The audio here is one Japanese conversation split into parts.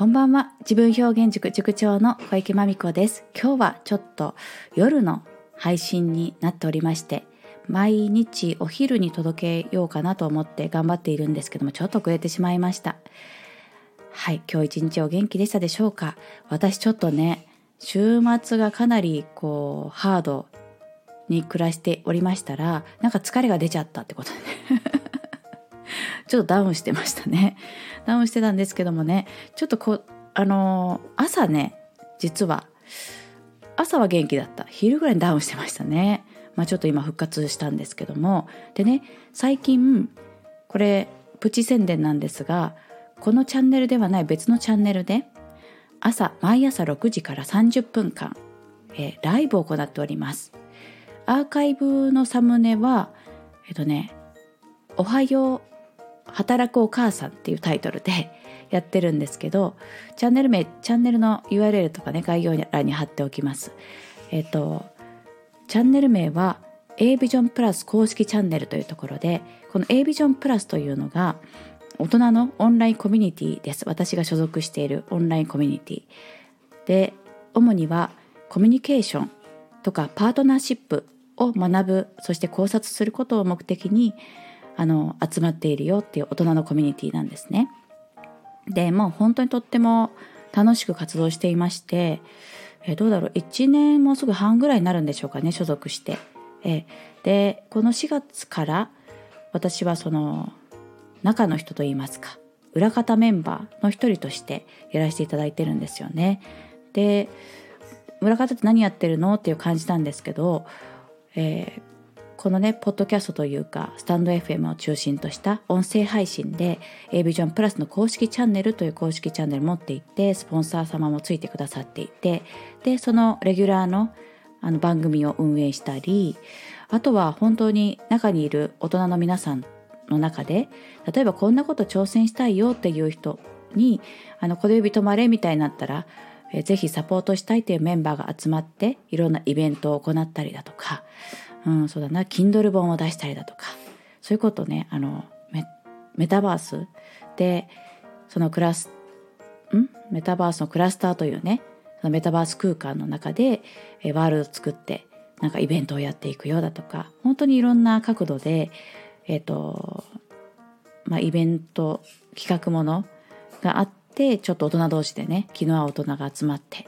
こんばんは。自分表現塾塾長の小池真美子です。今日はちょっと夜の配信になっておりまして、毎日お昼に届けようかなと思って頑張っているんですけども、ちょっと遅れてしまいました。はい、今日一日お元気でしたでしょうか？私ちょっとね、週末がかなりこう、ハードに暮らしておりましたら、なんか疲れが出ちゃったってことでね。ちょっとダウンしてましたね。ダウンしてたんですけどもね、ちょっとこ、あのー、朝ね、実は、朝は元気だった。昼ぐらいにダウンしてましたね。まあちょっと今復活したんですけども。でね、最近、これ、プチ宣伝なんですが、このチャンネルではない別のチャンネルで、朝、毎朝6時から30分間、えー、ライブを行っております。アーカイブのサムネは、えっとね、おはよう働くお母さんっていうタイトルで やってるんですけどチャンネル名チャンネルの URL とかね概要欄に貼っておきます。えっ、とチャンネル名は A ビジョンプラス公式チャンネルというところでこの A ビジョンプラスというのが大人のオンラインコミュニティです。私が所属しているオンラインコミュニティ。で主にはコミュニケーションとかパートナーシップを学ぶそして考察することを目的にあの集まっているよっていう大人のコミュニティなんですね。でもう本当にとっても楽しく活動していましてえどうだろう？1年もうすぐ半ぐらいになるんでしょうかね所属して。えでこの4月から私はその中の人といいますか裏方メンバーの一人としてやらせていただいてるんですよね。で裏方って何やってるの？っていう感じなんですけど、えこのね、ポッドキャストというか、スタンド FM を中心とした音声配信で、A ビジョンプラスの公式チャンネルという公式チャンネル持っていて、スポンサー様もついてくださっていて、で、そのレギュラーのあの番組を運営したり、あとは本当に中にいる大人の皆さんの中で、例えばこんなこと挑戦したいよっていう人に、あの、小指止まれみたいになったら、えぜひサポートしたいというメンバーが集まっていろんなイベントを行ったりだとかうん、そうだな。Kindle 本を出したりだとか。そういうことね。あのメタバースでそのクラスん？メタバースのクラスターというねそのメタバース空間の中でえワールドを作ってなんかイベントをやっていくようだとか。本当にいろんな角度でえっ、ー、とまあイベント企画ものがあってちょっと大人同士でね気の合う大人が集まって。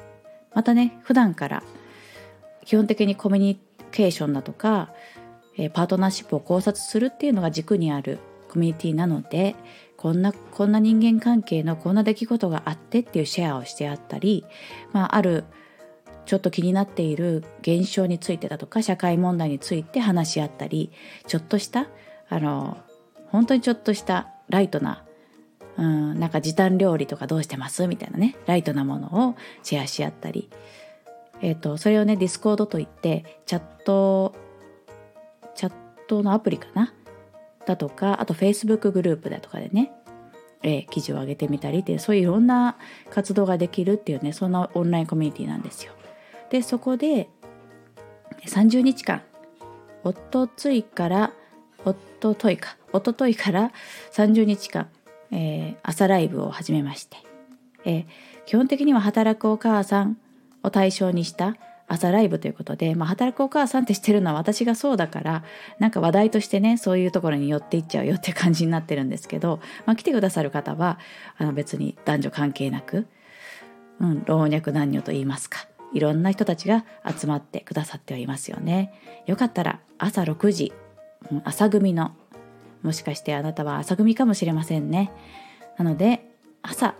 またね普段から基本的にコミュニケーションだとか、えパートナーシップを考察するっていうのが軸にあるコミュニティなのでこんなこんな人間関係のこんな出来事があってっていうシェアをしてあったり、まあ、あるちょっと気になっている現象についてだとか社会問題について話し合ったりちょっとしたあの本当にちょっとしたライトなうんなんか時短料理とかどうしてます？みたいなねライトなものをシェアし合ったりえーと、それをね Discord といってチャットチャットのアプリかな？だとかあと Facebook グループだとかでね、えー、記事を上げてみたりってそういういろんな活動ができるっていうねそんなオンラインコミュニティなんですよ。でそこで30日間おとついからおとといかおとといから30日間、えー、朝ライブを始めまして、えー、基本的には働くお母さんを対象にした朝ライブということで、まあ、働くお母さんって知ってるのは私がそうだからなんか話題としてねそういうところに寄っていっちゃうよって感じになってるんですけど、まあ、来てくださる方はあの別に男女関係なく、うん、老若男女と言いますかいろんな人たちが集まってくださってはいますよね。よかったら朝6時、うん、朝組のもしかしてあなたは朝組かもしれませんね。なので朝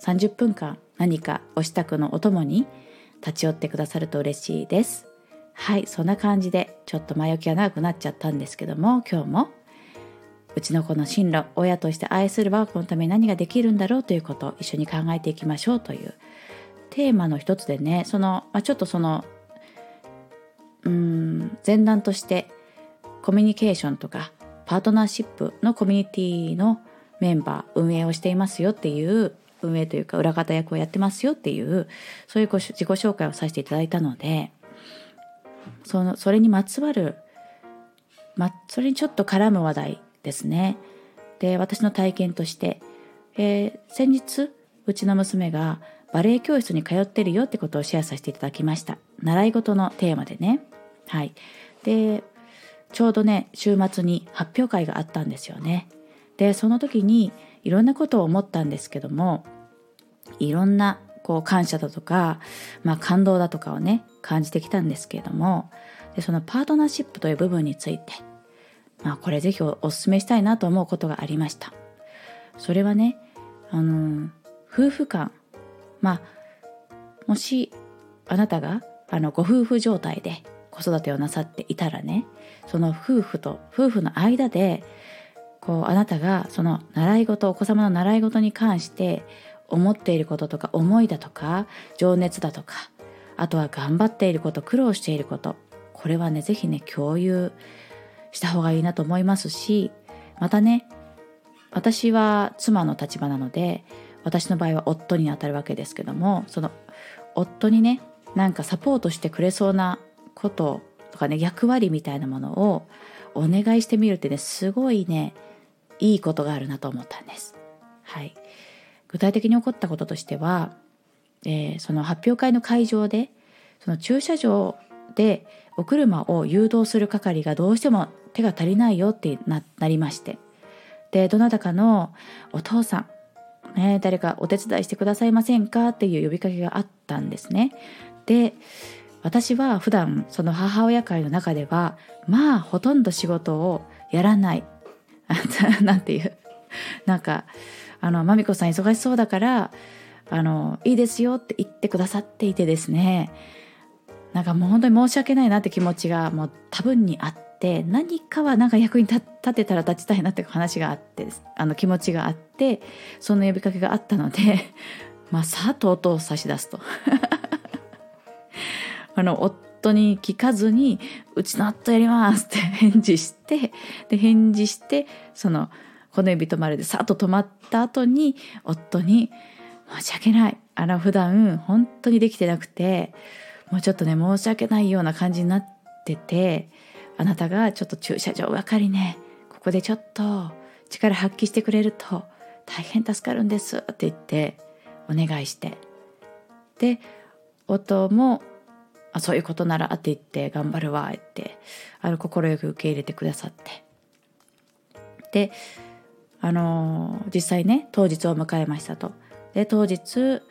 30分間何かお支度のお供に立ち寄ってくださると嬉しいです。はい、そんな感じでちょっと前置きが長くなっちゃったんですけども今日もうちの子の進路親として愛する我が子のために何ができるんだろうということを一緒に考えていきましょうというテーマの一つでねその、まあ、ちょっとそのうん前段としてコミュニケーションとかパートナーシップのコミュニティのメンバー運営をしていますよっていう運営というか裏方役をやってますよっていうそういう自己紹介をさせていただいたのでそのそれにまつわる、ま、それにちょっと絡む話題ですね。で私の体験として、えー、先日うちの娘がバレエ教室に通ってるよってことをシェアさせていただきました。習い事のテーマでね。はい。でちょうどね週末に発表会があったんですよね。でその時にいろんなことを思ったんですけどもいろんなこう感謝だとか、まあ、感動だとかをね感じてきたんですけれどもでそのパートナーシップという部分について、まあ、これぜひお勧めしたいなと思うことがありました。それはねあの夫婦間まあもしあなたがあのご夫婦状態で子育てをなさっていたらねその夫婦と夫婦の間でこうあなたがその習い事お子様の習い事に関して思っていることとか思いだとか情熱だとかあとは頑張っていること苦労していることこれはね是非ね共有した方がいいなと思いますしまたね私は妻の立場なので私の場合は夫にあたるわけですけどもその夫にねなんかサポートしてくれそうなこととかね役割みたいなものをお願いしてみるってねすごいねいいことがあるなと思ったんです。はい、具体的に起こったこととしては、えー、その発表会の会場でその駐車場でお車を誘導する係がどうしても手が足りないよってなりましてでどなたかのお父さんね、誰かお手伝いしてくださいませんかっていう呼びかけがあったんですね。で私は普段その母親会の中ではまあほとんど仕事をやらない なんていうなんかあの「まみこさん忙しそうだからあのいいですよ」って言ってくださっていてですね。なんかもう本当に申し訳ないなって気持ちがもう多分にあって何かはなんか役に立てたら立ちたいなって話があってあの気持ちがあってそんな呼びかけがあったので まあさあと音を差し出すと。あの夫に聞かずに「うちの夫やります」って返事してで返事してそのこの指止まるでさっと止まった後に夫に「申し訳ない。あの普段本当にできてなくてもうちょっとね申し訳ないような感じになっててあなたがちょっと駐車場係ねここでちょっと力発揮してくれると大変助かるんですって言ってお願いして。で夫もあそういうことならって言って頑張るわってあの快く受け入れてくださって。であの実際ね当日を迎えましたと。で当日、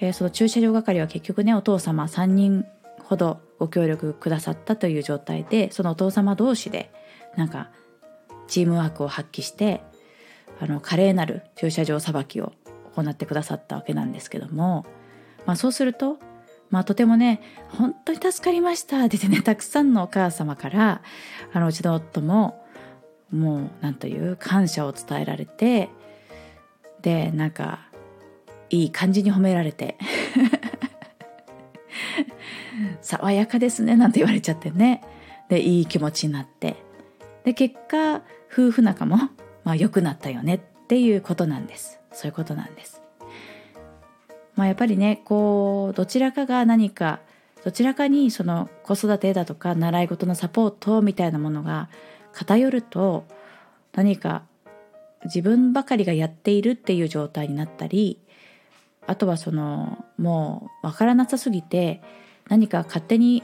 えー、その駐車場係は結局ねお父様3人ほどご協力くださったという状態でそのお父様同士でなんかチームワークを発揮してあの華麗なる駐車場さばきを行ってくださったわけなんですけども、まあ、そうすると、まあ、とてもね本当に助かりましたってねたくさんのお母様からあのうちの夫ももう何という感謝を伝えられてでなんかいい感じに褒められて 爽やかですねなんて言われちゃってね。でいい気持ちになって。で結果夫婦仲もまあ良くなったよねっていうことなんです。そういうことなんです。まあやっぱりねこうどちらかが何かどちらかにその子育てだとか習い事のサポートみたいなものが偏ると何か自分ばかりがやっているっていう状態になったりあとはそのもう分からなさすぎて何か勝手に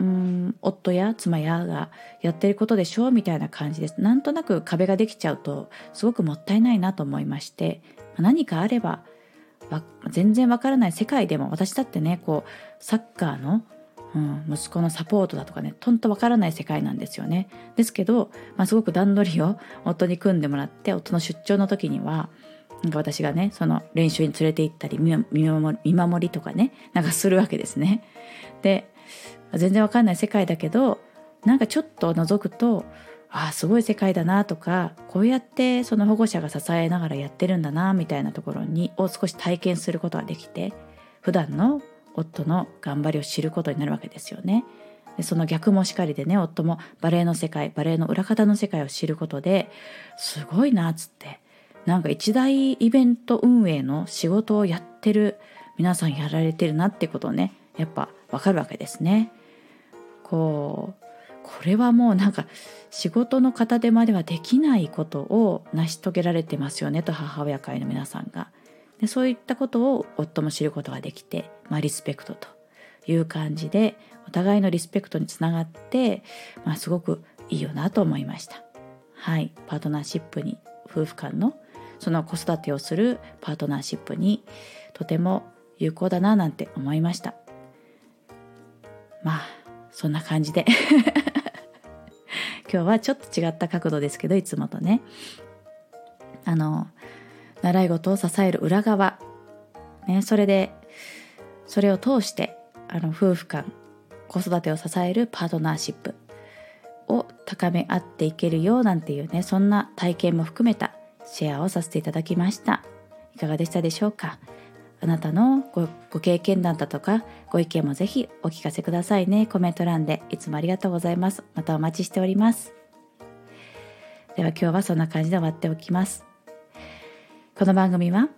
うん夫や妻やがやってることでしょうみたいな感じです。なんとなく壁ができちゃうとすごくもったいないなと思いまして何かあれば全然わからない世界でも私だってねこうサッカーの、うん、息子のサポートだとかねとんとわからない世界なんですよねですけど、まあ、すごく段取りを 夫に組んでもらって夫の出張の時にはなんか私がねその練習に連れて行ったり見守見守りとかねなんかするわけですね。で全然わかんない世界だけどなんかちょっと覗くとああすごい世界だなとかこうやってその保護者が支えながらやってるんだなみたいなところにを少し体験することができて普段の夫の頑張りを知ることになるわけですよね。でその逆もしかりでね夫もバレエの世界バレエの裏方の世界を知ることですごいなっつってなんか一大イベント運営の仕事をやってる皆さんやられてるなってことをねやっぱわかるわけですね。こうこれはもうなんか仕事の片手まではできないことを成し遂げられてますよねと母親会の皆さんがでそういったことを夫も知ることができて、まあ、リスペクトという感じでお互いのリスペクトにつながって、まあ、すごくいいよなと思いました。はい、パートナーシップに夫婦間のその子育てをするパートナーシップにとても有効だななんて思いました。まあそんな感じで。今日はちょっと違った角度ですけどいつもとね。あの習い事を支える裏側、ね、それでそれを通してあの夫婦間子育てを支えるパートナーシップを高め合っていけるよなんていうねそんな体験も含めたシェアをさせていただきました。いかがでしたでしょうか？あなたのごご経験談だとかご意見もぜひお聞かせくださいね。コメント欄でいつもありがとうございます。またお待ちしております。では今日はそんな感じで終わっておきます。この番組は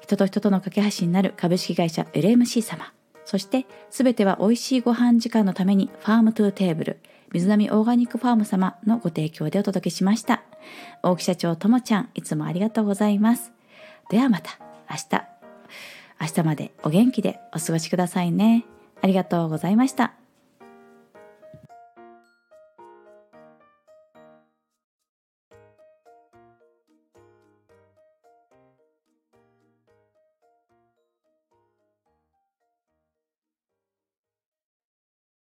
人と人との架け橋になる株式会社 LMC 様そして全ては美味しいご飯時間のために Farm to Table 水波オーガニックファーム様のご提供でお届けしました。大木社長ともちゃん、いつもありがとうございます。ではまた明日、明日までお元気でお過ごしくださいね。ありがとうございました。